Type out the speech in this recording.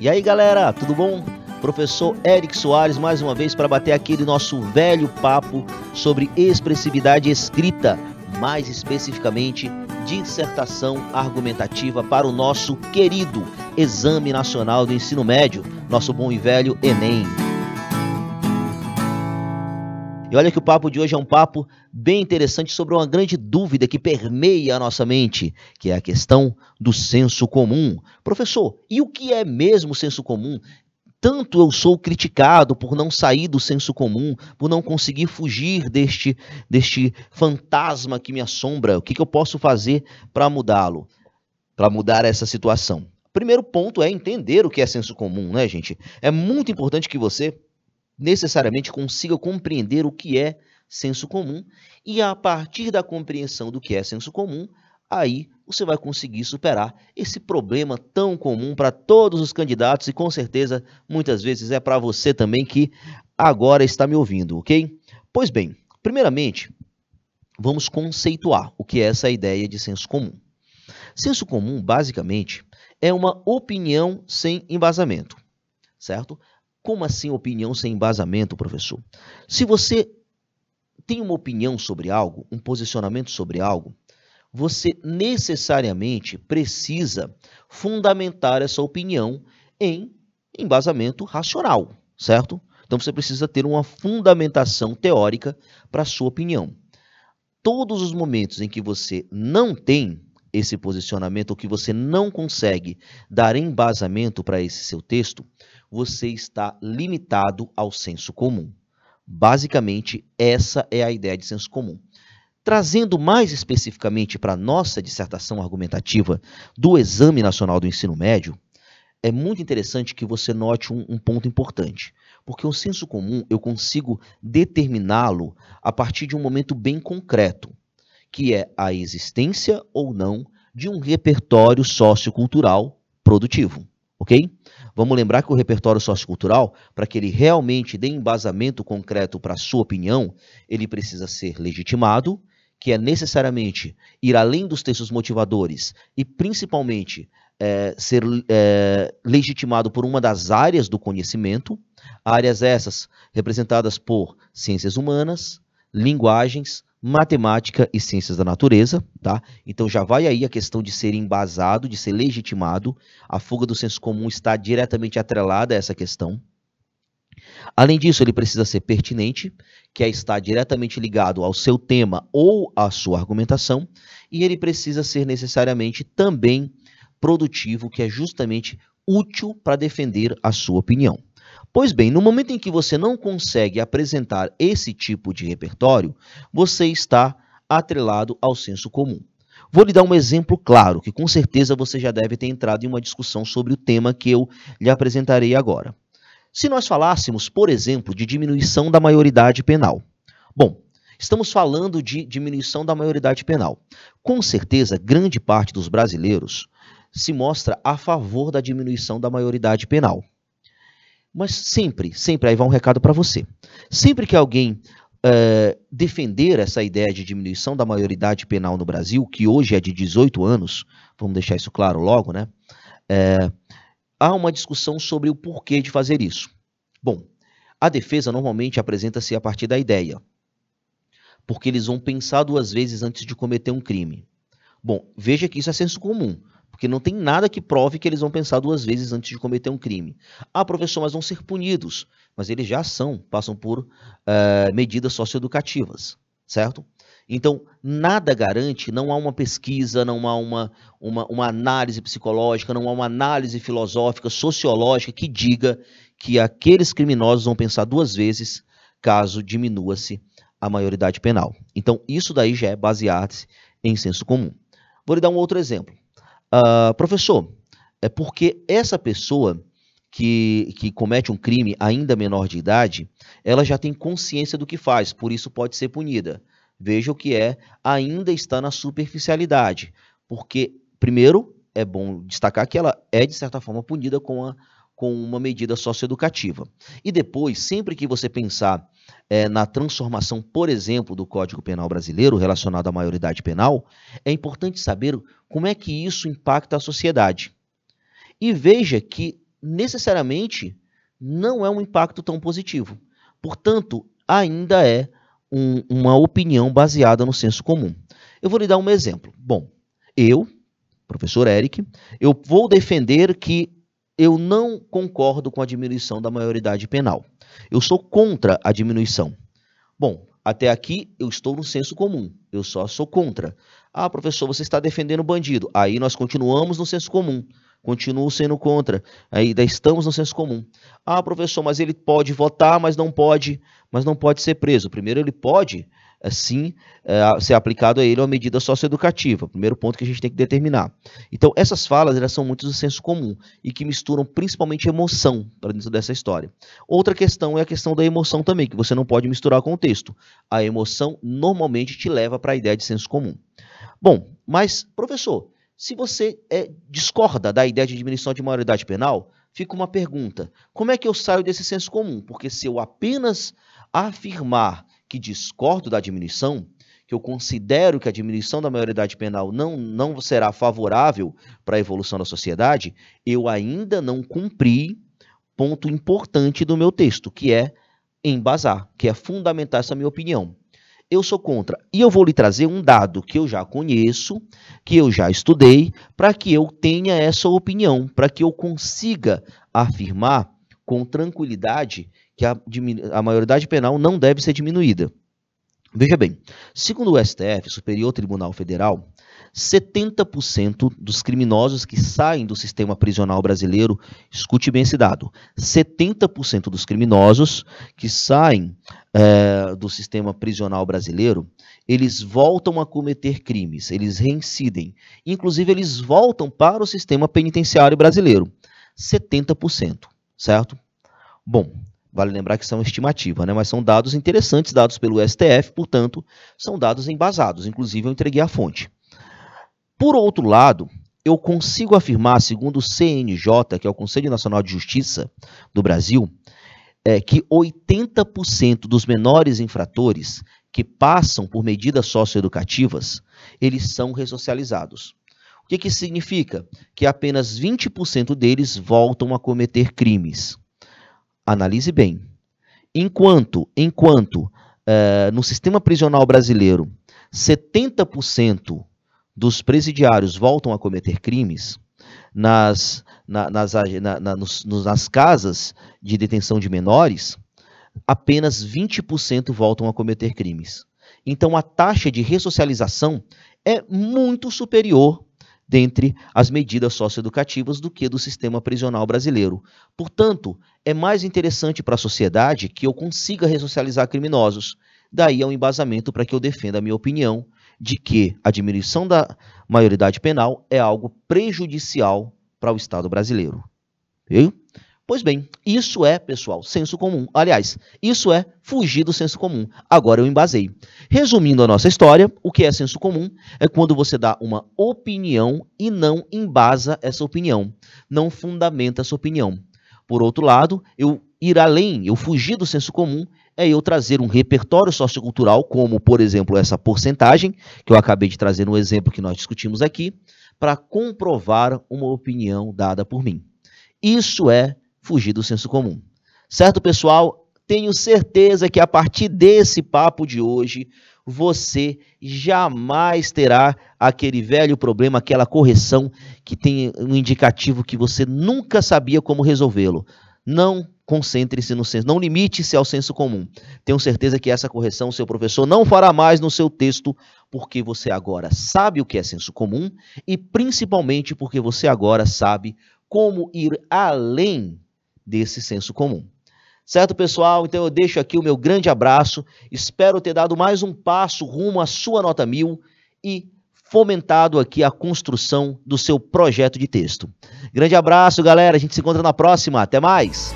E aí galera, tudo bom? Professor Eric Soares mais uma vez para bater aquele nosso velho papo sobre expressividade escrita, mais especificamente dissertação argumentativa para o nosso querido Exame Nacional do Ensino Médio, nosso bom e velho Enem. E olha que o papo de hoje é um papo bem interessante sobre uma grande dúvida que permeia a nossa mente, que é a questão do senso comum. Professor, e o que é mesmo senso comum? Tanto eu sou criticado por não sair do senso comum, por não conseguir fugir deste, deste fantasma que me assombra. O que, que eu posso fazer para mudá-lo? Para mudar essa situação? Primeiro ponto é entender o que é senso comum, né, gente? É muito importante que você necessariamente consiga compreender o que é senso comum e a partir da compreensão do que é senso comum, aí você vai conseguir superar esse problema tão comum para todos os candidatos e com certeza muitas vezes é para você também que agora está me ouvindo, ok? Pois bem, primeiramente, vamos conceituar o que é essa ideia de senso comum. Senso comum, basicamente, é uma opinião sem embasamento, certo? Como assim opinião sem embasamento, professor? Se você tem uma opinião sobre algo, um posicionamento sobre algo, você necessariamente precisa fundamentar essa opinião em embasamento racional, certo? Então você precisa ter uma fundamentação teórica para a sua opinião. Todos os momentos em que você não tem esse posicionamento ou que você não consegue dar embasamento para esse seu texto, você está limitado ao senso comum. Basicamente, essa é a ideia de senso comum. Trazendo mais especificamente para a nossa dissertação argumentativa do Exame Nacional do Ensino Médio, é muito interessante que você note um, um ponto importante, porque o senso comum eu consigo determiná-lo a partir de um momento bem concreto, que é a existência ou não de um repertório sociocultural produtivo, ok? Vamos lembrar que o repertório sociocultural, para que ele realmente dê embasamento concreto para a sua opinião, ele precisa ser legitimado, que é necessariamente ir além dos textos motivadores e principalmente é, ser é, legitimado por uma das áreas do conhecimento, áreas essas representadas por ciências humanas, linguagens, matemática e ciências da natureza, tá? Então já vai aí a questão de ser embasado, de ser legitimado. A fuga do senso comum está diretamente atrelada a essa questão. Além disso, ele precisa ser pertinente, que é estar diretamente ligado ao seu tema ou à sua argumentação, e ele precisa ser necessariamente também produtivo, que é justamente útil para defender a sua opinião. Pois bem, no momento em que você não consegue apresentar esse tipo de repertório, você está atrelado ao senso comum. Vou lhe dar um exemplo claro, que com certeza você já deve ter entrado em uma discussão sobre o tema que eu lhe apresentarei agora. Se nós falássemos, por exemplo, de diminuição da maioridade penal. Bom, estamos falando de diminuição da maioridade penal. Com certeza, grande parte dos brasileiros se mostra a favor da diminuição da maioridade penal. Mas sempre, sempre, aí vai um recado para você. Sempre que alguém uh, defender essa ideia de diminuição da maioridade penal no Brasil, que hoje é de 18 anos, vamos deixar isso claro logo, né? É, há uma discussão sobre o porquê de fazer isso. Bom, a defesa normalmente apresenta-se a partir da ideia, porque eles vão pensar duas vezes antes de cometer um crime. Bom, veja que isso é senso comum. Porque não tem nada que prove que eles vão pensar duas vezes antes de cometer um crime. Ah, professor, mas vão ser punidos. Mas eles já são, passam por uh, medidas socioeducativas, certo? Então, nada garante, não há uma pesquisa, não há uma, uma, uma análise psicológica, não há uma análise filosófica, sociológica que diga que aqueles criminosos vão pensar duas vezes caso diminua-se a maioridade penal. Então, isso daí já é baseado em senso comum. Vou lhe dar um outro exemplo. Uh, professor, é porque essa pessoa que, que comete um crime ainda menor de idade, ela já tem consciência do que faz, por isso pode ser punida. Veja o que é, ainda está na superficialidade. Porque, primeiro, é bom destacar que ela é, de certa forma, punida com, a, com uma medida socioeducativa. E depois, sempre que você pensar é, na transformação, por exemplo, do Código Penal brasileiro relacionado à maioridade penal, é importante saber como é que isso impacta a sociedade. E veja que necessariamente não é um impacto tão positivo. Portanto, ainda é um, uma opinião baseada no senso comum. Eu vou lhe dar um exemplo. Bom, eu, professor Eric, eu vou defender que eu não concordo com a diminuição da maioridade penal. Eu sou contra a diminuição. Bom, até aqui eu estou no senso comum. Eu só sou contra. Ah, professor, você está defendendo o bandido. Aí nós continuamos no senso comum. Continuo sendo contra. Ainda estamos no senso comum. Ah, professor, mas ele pode votar, mas não pode, mas não pode ser preso. Primeiro ele pode sim é, ser aplicado a ele uma medida socioeducativa. Primeiro ponto que a gente tem que determinar. Então, essas falas elas são muito do senso comum e que misturam principalmente emoção para dentro dessa história. Outra questão é a questão da emoção também, que você não pode misturar com o texto. A emoção normalmente te leva para a ideia de senso comum. Bom, mas, professor, se você é, discorda da ideia de diminuição de maioridade penal, fica uma pergunta: como é que eu saio desse senso comum? Porque se eu apenas afirmar que discordo da diminuição, que eu considero que a diminuição da maioridade penal não, não será favorável para a evolução da sociedade, eu ainda não cumpri ponto importante do meu texto, que é embasar, que é fundamentar essa minha opinião. Eu sou contra. E eu vou lhe trazer um dado que eu já conheço, que eu já estudei, para que eu tenha essa opinião, para que eu consiga afirmar com tranquilidade que a, a maioridade penal não deve ser diminuída. Veja bem, segundo o STF, Superior Tribunal Federal, 70% dos criminosos que saem do sistema prisional brasileiro, escute bem esse dado, 70% dos criminosos que saem é, do sistema prisional brasileiro, eles voltam a cometer crimes, eles reincidem. Inclusive, eles voltam para o sistema penitenciário brasileiro. 70%, certo? Bom, Vale lembrar que são estimativa, né? mas são dados interessantes dados pelo STF, portanto, são dados embasados. Inclusive, eu entreguei a fonte. Por outro lado, eu consigo afirmar, segundo o CNJ, que é o Conselho Nacional de Justiça do Brasil, é, que 80% dos menores infratores que passam por medidas socioeducativas, eles são ressocializados. O que, que significa? Que apenas 20% deles voltam a cometer crimes. Analise bem. Enquanto, enquanto uh, no sistema prisional brasileiro 70% dos presidiários voltam a cometer crimes, nas, na, nas, na, nos, nas casas de detenção de menores, apenas 20% voltam a cometer crimes. Então a taxa de ressocialização é muito superior dentre as medidas socioeducativas do que do sistema prisional brasileiro. Portanto, é mais interessante para a sociedade que eu consiga ressocializar criminosos. Daí é um embasamento para que eu defenda a minha opinião de que a diminuição da maioridade penal é algo prejudicial para o Estado brasileiro. Viu? Pois bem, isso é, pessoal, senso comum. Aliás, isso é fugir do senso comum. Agora eu embasei. Resumindo a nossa história, o que é senso comum é quando você dá uma opinião e não embasa essa opinião, não fundamenta essa opinião. Por outro lado, eu ir além, eu fugir do senso comum, é eu trazer um repertório sociocultural, como, por exemplo, essa porcentagem, que eu acabei de trazer no exemplo que nós discutimos aqui, para comprovar uma opinião dada por mim. Isso é fugir do senso comum. Certo, pessoal? Tenho certeza que a partir desse papo de hoje, você jamais terá aquele velho problema, aquela correção que tem um indicativo que você nunca sabia como resolvê-lo. Não concentre-se no senso, não limite-se ao senso comum. Tenho certeza que essa correção seu professor não fará mais no seu texto, porque você agora sabe o que é senso comum e principalmente porque você agora sabe como ir além desse senso comum. Certo, pessoal? Então eu deixo aqui o meu grande abraço. Espero ter dado mais um passo rumo à sua nota mil e fomentado aqui a construção do seu projeto de texto. Grande abraço, galera. A gente se encontra na próxima. Até mais.